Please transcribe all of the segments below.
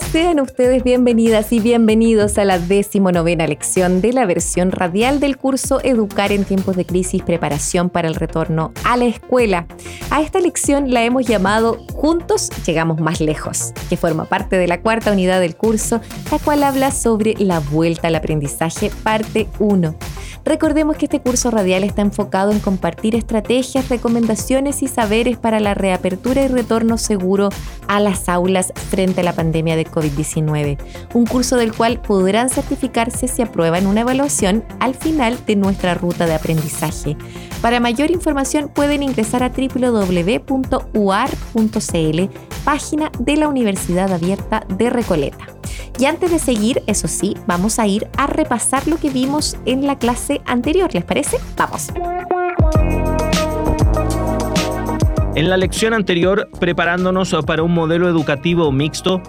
Sean ustedes bienvenidas y bienvenidos a la decimonovena lección de la versión radial del curso Educar en tiempos de crisis, preparación para el retorno a la escuela. A esta lección la hemos llamado Juntos llegamos más lejos, que forma parte de la cuarta unidad del curso, la cual habla sobre la vuelta al aprendizaje parte 1. Recordemos que este curso radial está enfocado en compartir estrategias, recomendaciones y saberes para la reapertura y retorno seguro a las aulas frente a la pandemia de COVID-19. Un curso del cual podrán certificarse si aprueban una evaluación al final de nuestra ruta de aprendizaje. Para mayor información pueden ingresar a www.uar.cl, página de la Universidad Abierta de Recoleta. Y antes de seguir, eso sí, vamos a ir a repasar lo que vimos en la clase anterior, ¿les parece? Vamos. En la lección anterior, preparándonos para un modelo educativo mixto,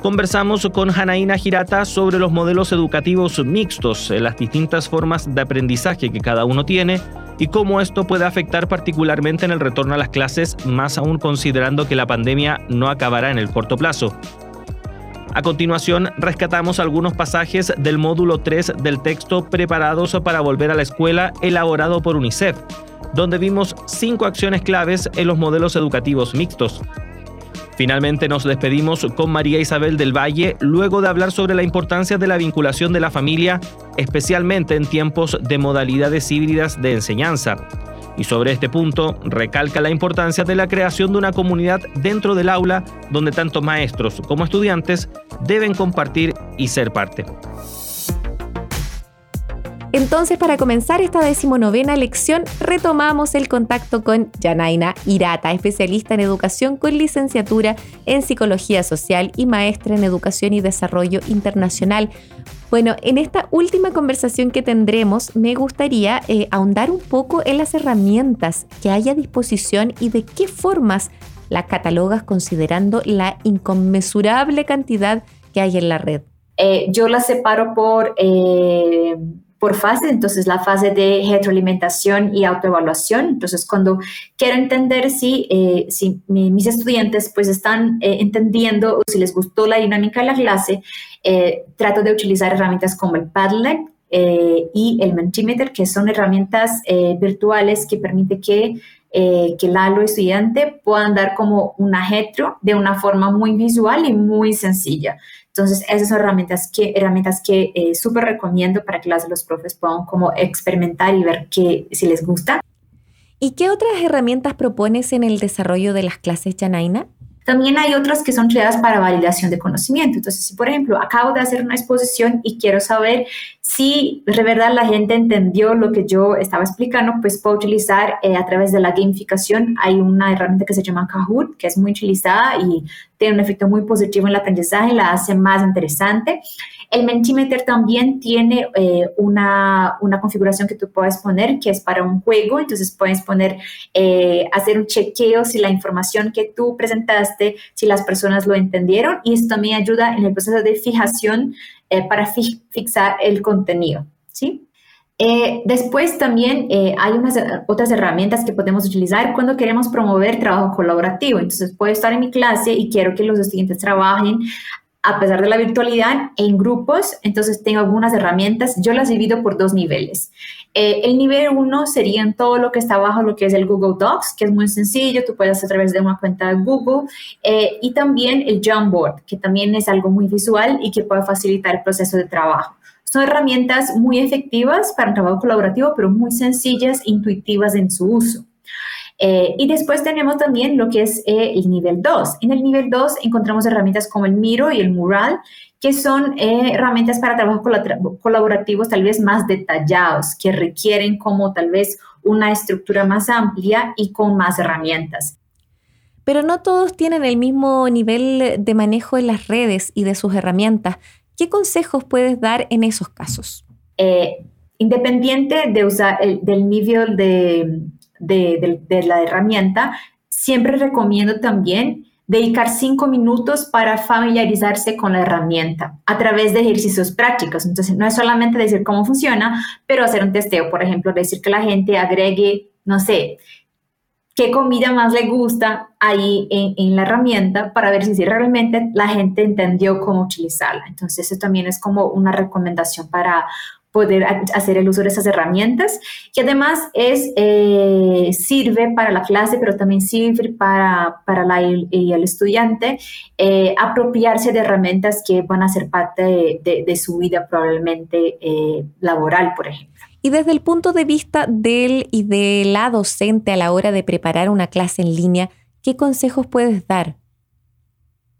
conversamos con Janaína Girata sobre los modelos educativos mixtos, las distintas formas de aprendizaje que cada uno tiene y cómo esto puede afectar particularmente en el retorno a las clases, más aún considerando que la pandemia no acabará en el corto plazo. A continuación, rescatamos algunos pasajes del módulo 3 del texto Preparados para volver a la escuela elaborado por UNICEF, donde vimos cinco acciones claves en los modelos educativos mixtos. Finalmente nos despedimos con María Isabel del Valle luego de hablar sobre la importancia de la vinculación de la familia, especialmente en tiempos de modalidades híbridas de enseñanza. Y sobre este punto, recalca la importancia de la creación de una comunidad dentro del aula donde tanto maestros como estudiantes deben compartir y ser parte. Entonces, para comenzar esta decimonovena lección, retomamos el contacto con Janaina Irata, especialista en educación con licenciatura en psicología social y maestra en educación y desarrollo internacional. Bueno, en esta última conversación que tendremos, me gustaría eh, ahondar un poco en las herramientas que hay a disposición y de qué formas las catalogas considerando la inconmensurable cantidad que hay en la red. Eh, yo las separo por, eh, por fases, entonces la fase de retroalimentación y autoevaluación. Entonces, cuando quiero entender si, si mis estudiantes pues están entendiendo o si les gustó la dinámica de la clase, eh, trato de utilizar herramientas como el Padlet eh, y el Mentimeter, que son herramientas eh, virtuales que permiten que, que el estudiante puedan dar como un ajetro de una forma muy visual y muy sencilla. Entonces, esas son herramientas que, herramientas que súper recomiendo para que las, los profes puedan como experimentar y ver que, si les gusta. ¿Y qué otras herramientas propones en el desarrollo de las clases, Janaina? También hay otras que son creadas para validación de conocimiento. Entonces, si por ejemplo acabo de hacer una exposición y quiero saber si de verdad la gente entendió lo que yo estaba explicando, pues puedo utilizar eh, a través de la gamificación. Hay una herramienta que se llama Kahoot, que es muy utilizada y tiene un efecto muy positivo en el aprendizaje, la hace más interesante. El Mentimeter también tiene eh, una, una, configuración que tú puedes poner que es para un juego, entonces puedes poner, eh, hacer un chequeo si la información que tú presentaste, si las personas lo entendieron y esto también ayuda en el proceso de fijación eh, para fixar el contenido, ¿sí? después también hay unas otras herramientas que podemos utilizar cuando queremos promover trabajo colaborativo. Entonces, puedo estar en mi clase y quiero que los estudiantes trabajen a pesar de la virtualidad, en grupos. Entonces tengo algunas herramientas. Yo las divido por dos niveles. Eh, el nivel uno sería en todo lo que está abajo, lo que es el Google Docs, que es muy sencillo. Tú puedes hacer a través de una cuenta de Google. Eh, y también el Jamboard, que también es algo muy visual y que puede facilitar el proceso de trabajo. Son herramientas muy efectivas para un trabajo colaborativo, pero muy sencillas, intuitivas en su uso. Eh, y después tenemos también lo que es eh, el nivel 2. En el nivel 2 encontramos herramientas como el Miro y el Mural, que son eh, herramientas para trabajos colaborativos tal vez más detallados, que requieren como tal vez una estructura más amplia y con más herramientas. pero no todos tienen el mismo nivel de manejo en las redes y de sus herramientas. ¿Qué consejos puedes dar en esos casos? Eh, independiente de usar del nivel de, de, la herramienta, siempre recomiendo también dedicar cinco minutos para familiarizarse con la herramienta a través de ejercicios prácticos. Entonces, no es solamente decir cómo funciona, pero hacer un testeo, por ejemplo, decir que la gente agregue, no sé, qué comida más le gusta ahí en, en, la herramienta para ver si realmente la gente entendió cómo utilizarla. Entonces, eso también es como una recomendación para poder hacer el uso de esas herramientas, que además es, eh, sirve para la clase, pero también sirve para, para la, y el estudiante eh, apropiarse de herramientas que van a ser parte de, su vida probablemente eh, laboral, por ejemplo. Y desde el punto de vista del y de la docente a la hora de preparar una clase en línea, ¿qué consejos puedes dar?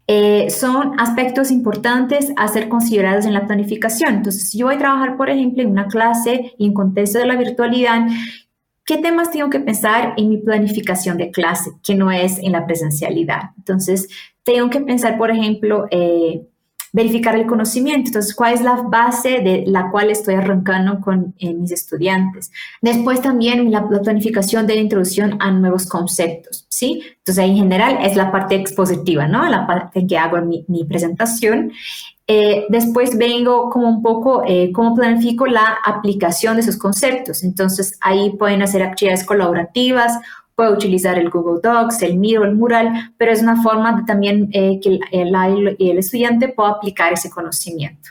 Eh, son aspectos importantes a ser considerados en la planificación. Entonces, si yo voy a trabajar, por ejemplo, en una clase y en contexto de la virtualidad, ¿qué temas tengo que pensar en mi planificación de clase, que no es en la presencialidad? Entonces, tengo que pensar, por ejemplo, eh, verificar el conocimiento. Entonces, ¿cuál es la base de la cual estoy arrancando con eh, mis estudiantes? Después también la, planificación de la introducción a nuevos conceptos, ¿sí? Entonces, en general es la parte expositiva, ¿no? La parte que hago en mi, mi presentación. Eh, después vengo como un poco eh, cómo planifico la aplicación de esos conceptos. Entonces, ahí pueden hacer actividades colaborativas puede utilizar el Google Docs, el Miro, el Mural, pero es una forma de también eh, que el, el, estudiante pueda aplicar ese conocimiento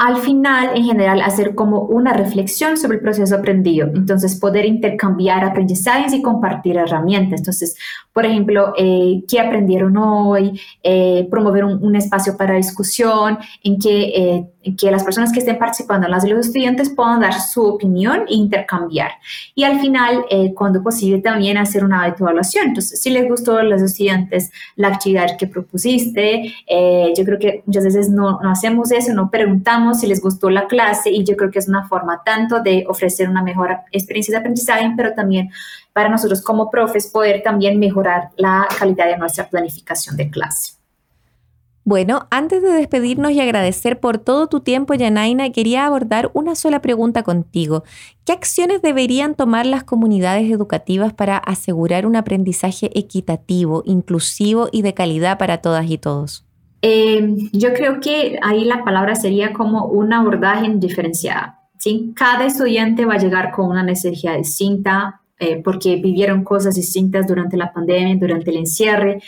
al final, en general, hacer como una reflexión sobre el proceso aprendido. Entonces, poder intercambiar aprendizajes y compartir herramientas. Entonces, por ejemplo, eh, qué aprendieron hoy, eh, promover un, espacio para discusión, en que, eh, que las personas que estén participando, las de los estudiantes, puedan dar su opinión e intercambiar. Y al final, cuando posible, también hacer una autoevaluación. Entonces, si les gustó a los estudiantes la actividad que propusiste, yo creo que muchas veces no, no hacemos eso, no preguntamos si les gustó la clase y yo creo que es una forma tanto de ofrecer una mejor experiencia de aprendizaje, pero también para nosotros como profes poder también mejorar la calidad de nuestra planificación de clase. Bueno, antes de despedirnos y agradecer por todo tu tiempo, Yanaina, quería abordar una sola pregunta contigo. ¿Qué acciones deberían tomar las comunidades educativas para asegurar un aprendizaje equitativo, inclusivo y de calidad para todas y todos? Eh, yo creo que ahí la palabra sería como un abordaje diferenciado. ¿sí? Cada estudiante va a llegar con una necesidad distinta eh, porque vivieron cosas distintas durante la pandemia, durante el encierre,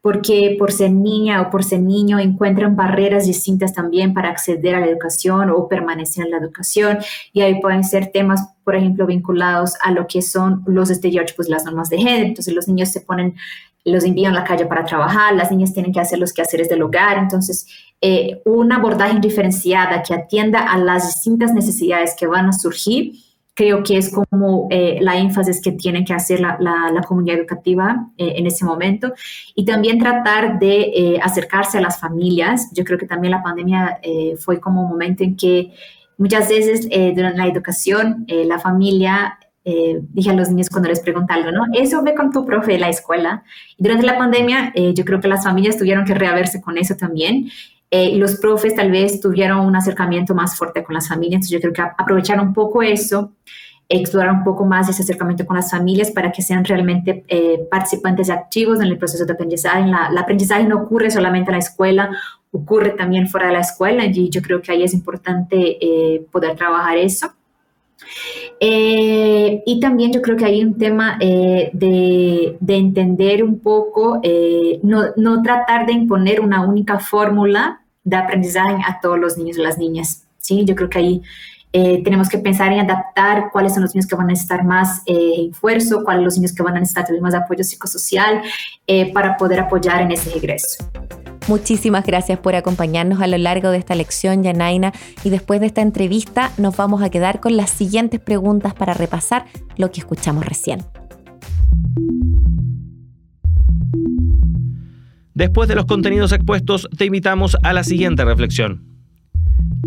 porque por ser niña o por ser niño encuentran barreras distintas también para acceder a la educación o permanecer en la educación. Y ahí pueden ser temas, por ejemplo, vinculados a lo que son los estereotipos, las normas de género. Entonces los niños se ponen los envían a la calle para trabajar, las niñas tienen que hacer los quehaceres del hogar, entonces eh, un abordaje diferenciada que atienda a las distintas necesidades que van a surgir, creo que es como eh, la énfasis que tiene que hacer la, la, comunidad educativa eh, en ese momento y también tratar de acercarse a las familias. Yo creo que también la pandemia fue como un momento en que muchas veces durante la educación la familia eh, dije a los niños cuando les pregunté algo, ¿no? Eso ve con tu profe de la escuela. Y durante la pandemia, eh, yo creo que las familias tuvieron que reaverse con eso también. Eh, los profes tal vez tuvieron un acercamiento más fuerte con las familias. Entonces, yo creo que aprovechar un poco eso, explorar un poco más ese acercamiento con las familias para que sean realmente participantes activos en el proceso de aprendizaje. La, el aprendizaje no ocurre solamente en la escuela, ocurre también fuera de la escuela. Y yo creo que ahí es importante poder trabajar eso. Eh, y también yo creo que hay un tema eh, de, de, entender un poco, eh, no, no, tratar de imponer una única fórmula de aprendizaje a todos los niños y las niñas. ¿sí? Yo creo que ahí tenemos que pensar en adaptar cuáles son los niños que van a necesitar más esfuerzo, cuáles son los niños que van a necesitar más apoyo psicosocial para poder apoyar en ese regreso. Muchísimas gracias por acompañarnos a lo largo de esta lección, Yanaina. Y después de esta entrevista nos vamos a quedar con las siguientes preguntas para repasar lo que escuchamos recién. Después de los contenidos expuestos, te invitamos a la siguiente reflexión.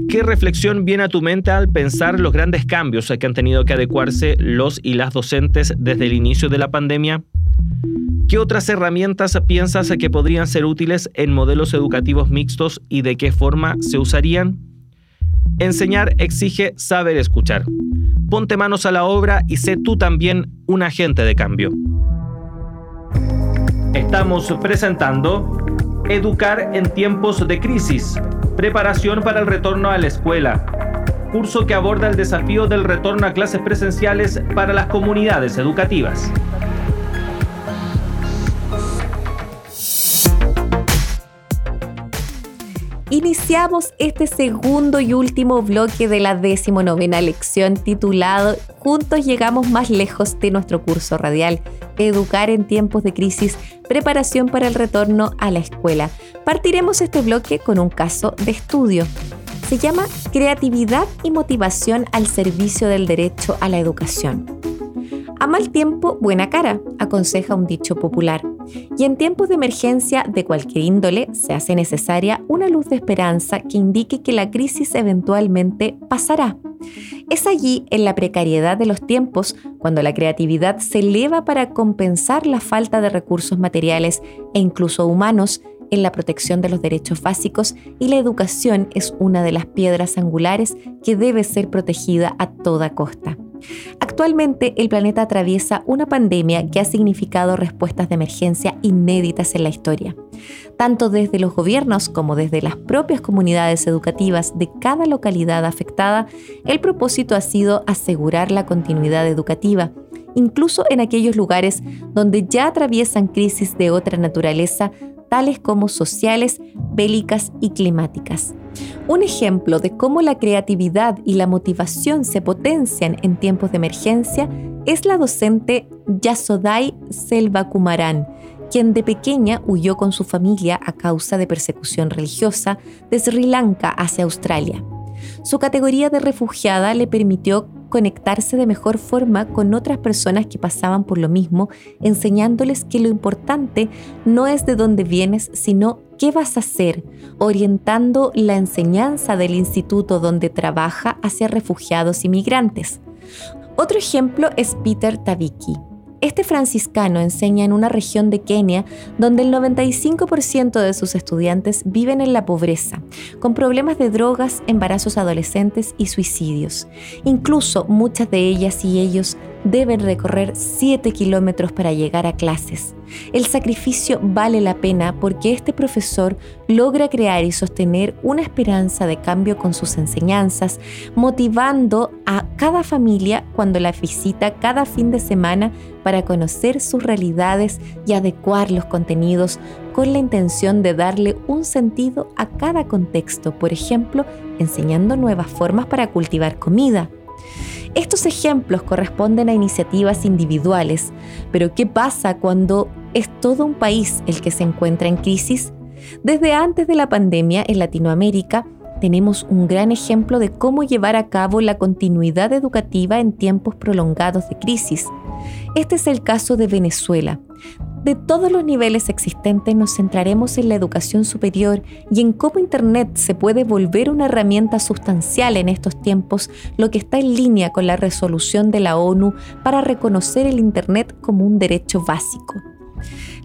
¿Qué reflexión viene a tu mente al pensar los grandes cambios a que han tenido que adecuarse los y las docentes desde el inicio de la pandemia? ¿Qué otras herramientas piensas que podrían ser útiles en modelos educativos mixtos y de qué forma se usarían? Enseñar exige saber escuchar. Ponte manos a la obra y sé tú también un agente de cambio. Estamos presentando Educar en tiempos de crisis, preparación para el retorno a la escuela, curso que aborda el desafío del retorno a clases presenciales para las comunidades educativas. Iniciamos este segundo y último bloque de la decimonovena lección titulado Juntos llegamos más lejos de nuestro curso radial, Educar en tiempos de crisis, preparación para el retorno a la escuela. Partiremos este bloque con un caso de estudio. Se llama Creatividad y motivación al servicio del derecho a la educación. A mal tiempo, buena cara, aconseja un dicho popular. Y en tiempos de emergencia de cualquier índole se hace necesaria una luz de esperanza que indique que la crisis eventualmente pasará. Es allí, en la precariedad de los tiempos, cuando la creatividad se eleva para compensar la falta de recursos materiales e incluso humanos en la protección de los derechos básicos y la educación es una de las piedras angulares que debe ser protegida a toda costa. Actualmente el planeta atraviesa una pandemia que ha significado respuestas de emergencia inéditas en la historia. Tanto desde los gobiernos como desde las propias comunidades educativas de cada localidad afectada, el propósito ha sido asegurar la continuidad educativa, incluso en aquellos lugares donde ya atraviesan crisis de otra naturaleza, tales como sociales, bélicas y climáticas. Un ejemplo de cómo la creatividad y la motivación se potencian en tiempos de emergencia es la docente Yasodai Selvakumaran, quien de pequeña huyó con su familia a causa de persecución religiosa de Sri Lanka hacia Australia. Su categoría de refugiada le permitió conectarse de mejor forma con otras personas que pasaban por lo mismo, enseñándoles que lo importante no es de dónde vienes, sino qué vas a hacer, orientando la enseñanza del instituto donde trabaja hacia refugiados y migrantes. Otro ejemplo es Peter Taviki este franciscano enseña en una región de Kenia donde el 95% de sus estudiantes viven en la pobreza, con problemas de drogas, embarazos adolescentes y suicidios. Incluso muchas de ellas y ellos deben recorrer 7 kilómetros para llegar a clases. El sacrificio vale la pena porque este profesor logra crear y sostener una esperanza de cambio con sus enseñanzas, motivando a cada familia cuando la visita cada fin de semana para conocer sus realidades y adecuar los contenidos con la intención de darle un sentido a cada contexto, por ejemplo, enseñando nuevas formas para cultivar comida estos ejemplos corresponden a iniciativas individuales, pero ¿qué pasa cuando es todo un país el que se encuentra en crisis? Desde antes de la pandemia en Latinoamérica, tenemos un gran ejemplo de cómo llevar a cabo la continuidad educativa en tiempos prolongados de crisis. Este es el caso de Venezuela. De todos los niveles existentes nos centraremos en la educación superior y en cómo Internet se puede volver una herramienta sustancial en estos tiempos, lo que está en línea con la resolución de la ONU para reconocer el Internet como un derecho básico.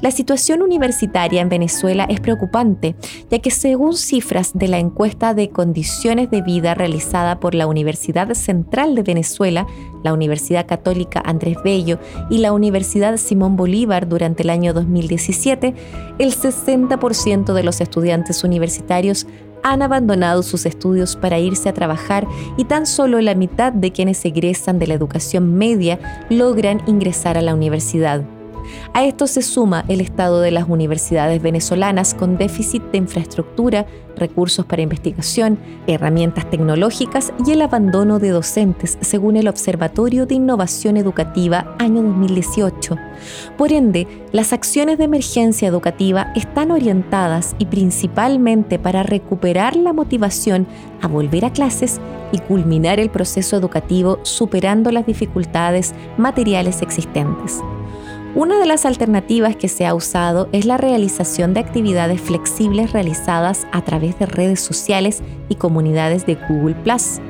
La situación universitaria en Venezuela es preocupante, ya que según cifras de la encuesta de condiciones de vida realizada por la Universidad Central de Venezuela, la Universidad Católica Andrés Bello y la Universidad Simón Bolívar durante el año 2017, el 60% de los estudiantes universitarios han abandonado sus estudios para irse a trabajar y tan solo la mitad de quienes egresan de la educación media logran ingresar a la universidad. A esto se suma el estado de las universidades venezolanas con déficit de infraestructura, recursos para investigación, herramientas tecnológicas y el abandono de docentes, según el Observatorio de Innovación Educativa año 2018. Por ende, las acciones de emergencia educativa están orientadas y principalmente para recuperar la motivación a volver a clases y culminar el proceso educativo superando las dificultades materiales existentes. Una de las alternativas que se ha usado es la realización de actividades flexibles realizadas a través de redes sociales y comunidades de Google ⁇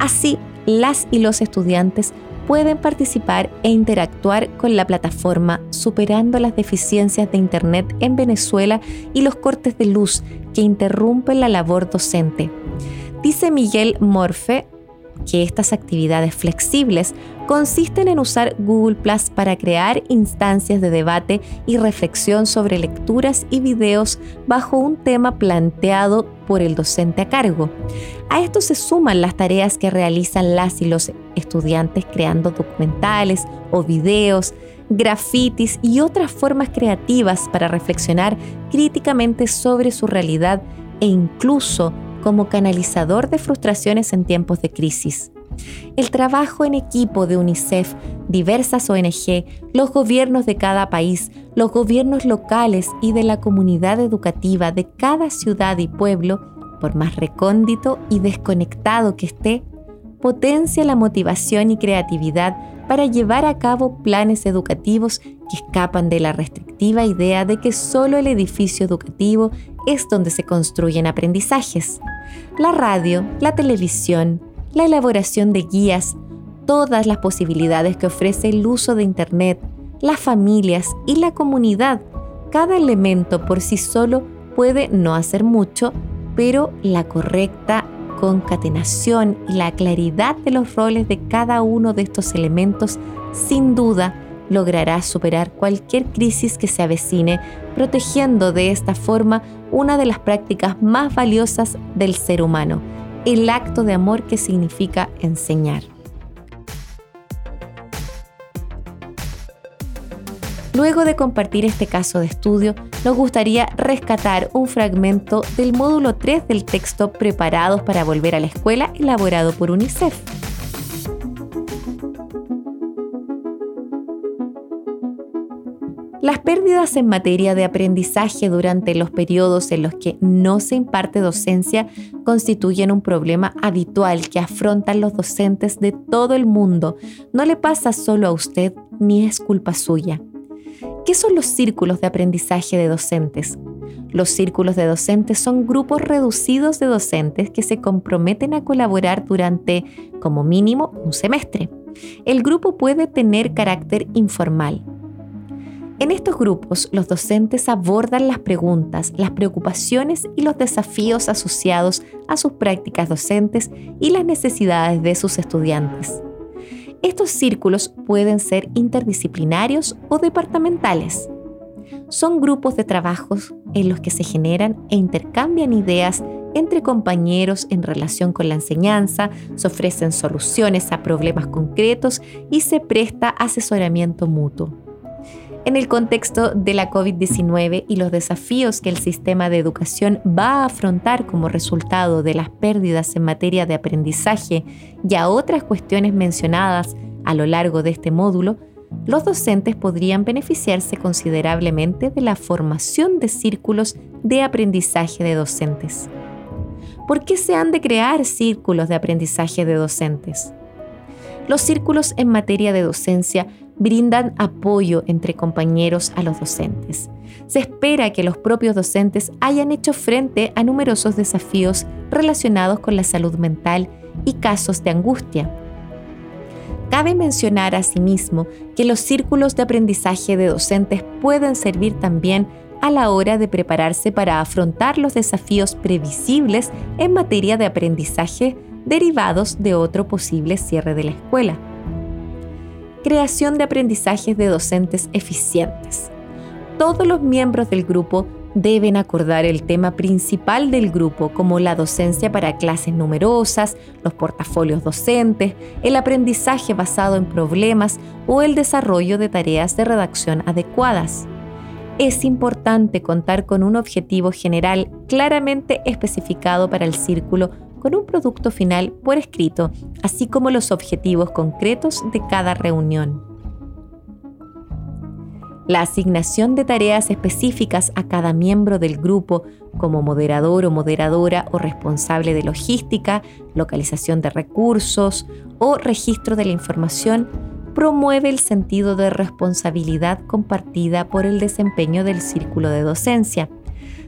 Así, las y los estudiantes pueden participar e interactuar con la plataforma superando las deficiencias de Internet en Venezuela y los cortes de luz que interrumpen la labor docente. Dice Miguel Morfe, que estas actividades flexibles consisten en usar Google Plus para crear instancias de debate y reflexión sobre lecturas y videos bajo un tema planteado por el docente a cargo. A esto se suman las tareas que realizan las y los estudiantes creando documentales o videos, grafitis y otras formas creativas para reflexionar críticamente sobre su realidad e incluso como canalizador de frustraciones en tiempos de crisis. El trabajo en equipo de UNICEF, diversas ONG, los gobiernos de cada país, los gobiernos locales y de la comunidad educativa de cada ciudad y pueblo, por más recóndito y desconectado que esté, potencia la motivación y creatividad para llevar a cabo planes educativos que escapan de la restrictiva idea de que solo el edificio educativo es donde se construyen aprendizajes. La radio, la televisión, la elaboración de guías, todas las posibilidades que ofrece el uso de Internet, las familias y la comunidad. Cada elemento por sí solo puede no hacer mucho, pero la correcta concatenación y la claridad de los roles de cada uno de estos elementos sin duda logrará superar cualquier crisis que se avecine, protegiendo de esta forma una de las prácticas más valiosas del ser humano, el acto de amor que significa enseñar. Luego de compartir este caso de estudio, nos gustaría rescatar un fragmento del módulo 3 del texto Preparados para volver a la escuela elaborado por UNICEF. Las pérdidas en materia de aprendizaje durante los periodos en los que no se imparte docencia constituyen un problema habitual que afrontan los docentes de todo el mundo. No le pasa solo a usted ni es culpa suya. ¿Qué son los círculos de aprendizaje de docentes? Los círculos de docentes son grupos reducidos de docentes que se comprometen a colaborar durante, como mínimo, un semestre. El grupo puede tener carácter informal en estos grupos, los docentes abordan las preguntas, las preocupaciones y los desafíos asociados a sus prácticas docentes y las necesidades de sus estudiantes. Estos círculos pueden ser interdisciplinarios o departamentales. Son grupos de trabajos en los que se generan e intercambian ideas entre compañeros en relación con la enseñanza, se ofrecen soluciones a problemas concretos y se presta asesoramiento mutuo. En el contexto de la COVID-19 y los desafíos que el sistema de educación va a afrontar como resultado de las pérdidas en materia de aprendizaje y a otras cuestiones mencionadas a lo largo de este módulo, los docentes podrían beneficiarse considerablemente de la formación de círculos de aprendizaje de docentes. ¿Por qué se han de crear círculos de aprendizaje de docentes? Los círculos en materia de docencia brindan apoyo entre compañeros a los docentes. Se espera que los propios docentes hayan hecho frente a numerosos desafíos relacionados con la salud mental y casos de angustia. Cabe mencionar asimismo que los círculos de aprendizaje de docentes pueden servir también a la hora de prepararse para afrontar los desafíos previsibles en materia de aprendizaje derivados de otro posible cierre de la escuela creación de aprendizajes de docentes eficientes. Todos los miembros del grupo deben acordar el tema principal del grupo como la docencia para clases numerosas, los portafolios docentes, el aprendizaje basado en problemas o el desarrollo de tareas de redacción adecuadas. Es importante contar con un objetivo general claramente especificado para el círculo con un producto final por escrito, así como los objetivos concretos de cada reunión. La asignación de tareas específicas a cada miembro del grupo como moderador o moderadora o responsable de logística, localización de recursos o registro de la información promueve el sentido de responsabilidad compartida por el desempeño del círculo de docencia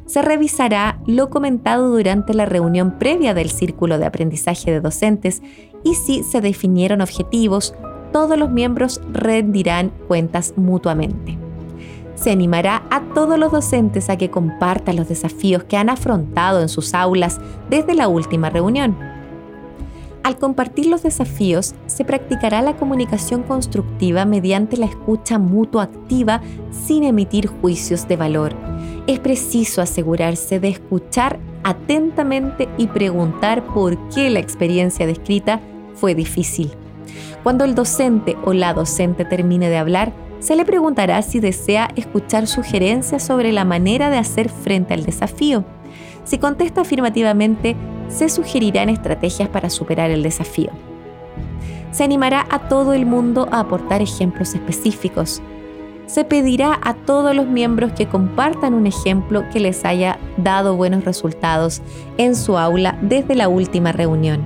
se revisará lo comentado durante la reunión previa del Círculo de Aprendizaje de Docentes y si se definieron objetivos, todos los miembros rendirán cuentas mutuamente. Se animará a todos los docentes a que compartan los desafíos que han afrontado en sus aulas desde la última reunión. Al compartir los desafíos, se practicará la comunicación constructiva mediante la escucha mutua activa sin emitir juicios de valor. Es preciso asegurarse de escuchar atentamente y preguntar por qué la experiencia descrita fue difícil. Cuando el docente o la docente termine de hablar, se le preguntará si desea escuchar sugerencias sobre la manera de hacer frente al desafío. Si contesta afirmativamente, se sugerirán estrategias para superar el desafío. Se animará a todo el mundo a aportar ejemplos específicos. Se pedirá a todos los miembros que compartan un ejemplo que les haya dado buenos resultados en su aula desde la última reunión.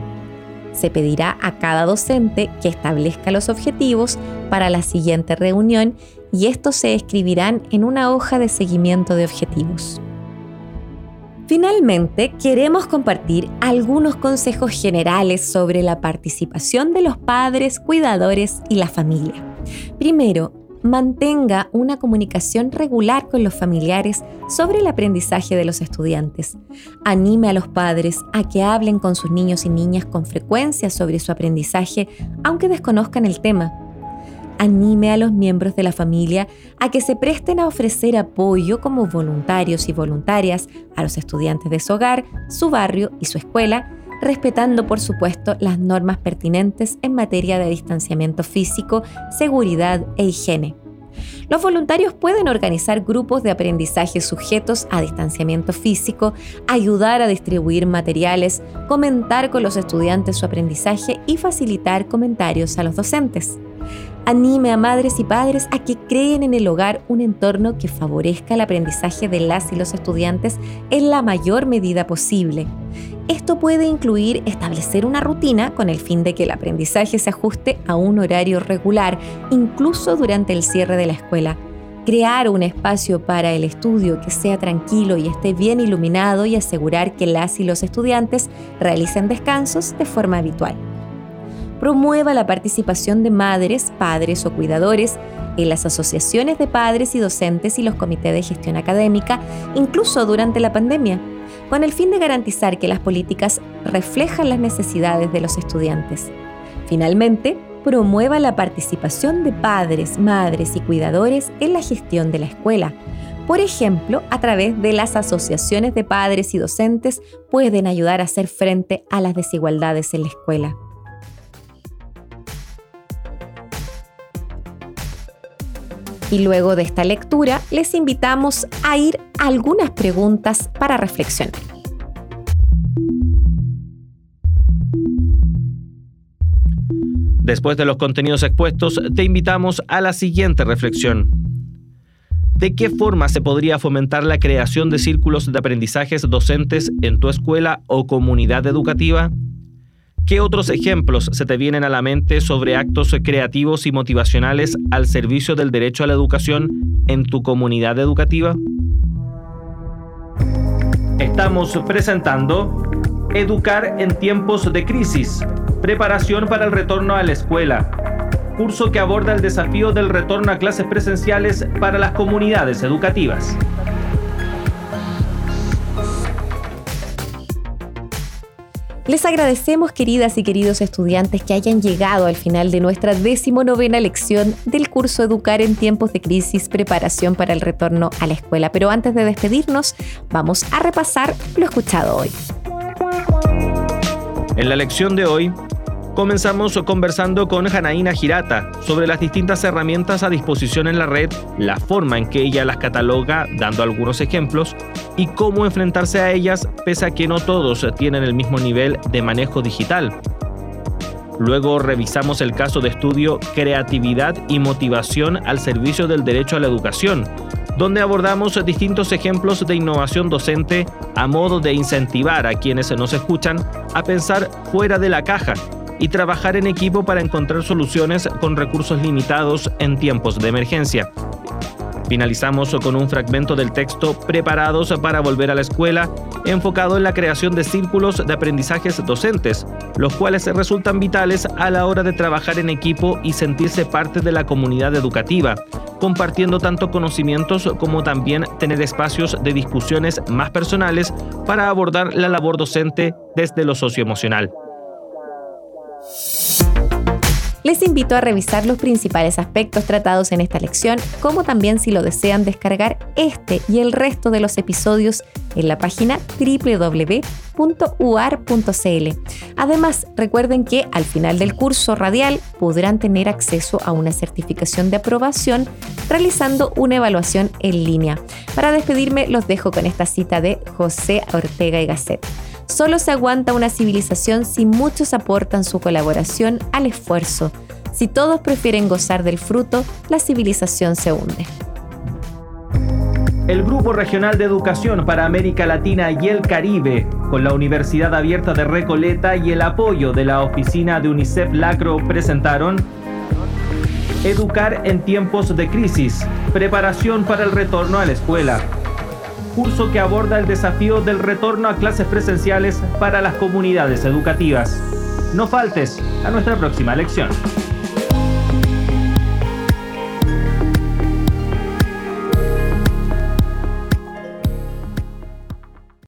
Se pedirá a cada docente que establezca los objetivos para la siguiente reunión y estos se escribirán en una hoja de seguimiento de objetivos. Finalmente, queremos compartir algunos consejos generales sobre la participación de los padres, cuidadores y la familia. Primero, mantenga una comunicación regular con los familiares sobre el aprendizaje de los estudiantes. Anime a los padres a que hablen con sus niños y niñas con frecuencia sobre su aprendizaje, aunque desconozcan el tema anime a los miembros de la familia a que se presten a ofrecer apoyo como voluntarios y voluntarias a los estudiantes de su hogar, su barrio y su escuela, respetando por supuesto las normas pertinentes en materia de distanciamiento físico, seguridad e higiene. Los voluntarios pueden organizar grupos de aprendizaje sujetos a distanciamiento físico, ayudar a distribuir materiales, comentar con los estudiantes su aprendizaje y facilitar comentarios a los docentes anime a madres y padres a que creen en el hogar un entorno que favorezca el aprendizaje de las y los estudiantes en la mayor medida posible. Esto puede incluir establecer una rutina con el fin de que el aprendizaje se ajuste a un horario regular, incluso durante el cierre de la escuela. Crear un espacio para el estudio que sea tranquilo y esté bien iluminado y asegurar que las y los estudiantes realicen descansos de forma habitual promueva la participación de madres, padres o cuidadores en las asociaciones de padres y docentes y los comités de gestión académica, incluso durante la pandemia, con el fin de garantizar que las políticas reflejan las necesidades de los estudiantes. Finalmente, promueva la participación de padres, madres y cuidadores en la gestión de la escuela. Por ejemplo, a través de las asociaciones de padres y docentes pueden ayudar a hacer frente a las desigualdades en la escuela. Y luego de esta lectura, les invitamos a ir a algunas preguntas para reflexionar. Después de los contenidos expuestos, te invitamos a la siguiente reflexión. ¿De qué forma se podría fomentar la creación de círculos de aprendizajes docentes en tu escuela o comunidad educativa? ¿Qué otros ejemplos se te vienen a la mente sobre actos creativos y motivacionales al servicio del derecho a la educación en tu comunidad educativa? Estamos presentando Educar en tiempos de crisis, preparación para el retorno a la escuela, curso que aborda el desafío del retorno a clases presenciales para las comunidades educativas. Les agradecemos, queridas y queridos estudiantes, que hayan llegado al final de nuestra decimonovena lección del curso Educar en tiempos de crisis, preparación para el retorno a la escuela. Pero antes de despedirnos, vamos a repasar lo escuchado hoy. En la lección de hoy, Comenzamos conversando con Janaína Girata sobre las distintas herramientas a disposición en la red, la forma en que ella las cataloga, dando algunos ejemplos, y cómo enfrentarse a ellas pese a que no todos tienen el mismo nivel de manejo digital. Luego revisamos el caso de estudio Creatividad y Motivación al Servicio del Derecho a la Educación, donde abordamos distintos ejemplos de innovación docente a modo de incentivar a quienes nos escuchan a pensar fuera de la caja y trabajar en equipo para encontrar soluciones con recursos limitados en tiempos de emergencia. Finalizamos con un fragmento del texto Preparados para volver a la escuela, enfocado en la creación de círculos de aprendizajes docentes, los cuales resultan vitales a la hora de trabajar en equipo y sentirse parte de la comunidad educativa, compartiendo tanto conocimientos como también tener espacios de discusiones más personales para abordar la labor docente desde lo socioemocional. Les invito a revisar los principales aspectos tratados en esta lección, como también si lo desean descargar este y el resto de los episodios en la página www.uar.cl. Además, recuerden que al final del curso radial podrán tener acceso a una certificación de aprobación realizando una evaluación en línea. Para despedirme, los dejo con esta cita de José Ortega y Gasset. Solo se aguanta una civilización si muchos aportan su colaboración al esfuerzo. Si todos prefieren gozar del fruto, la civilización se hunde. El Grupo Regional de Educación para América Latina y el Caribe, con la Universidad Abierta de Recoleta y el apoyo de la oficina de UNICEF Lacro, presentaron Educar en tiempos de crisis, preparación para el retorno a la escuela curso que aborda el desafío del retorno a clases presenciales para las comunidades educativas. No faltes a nuestra próxima lección.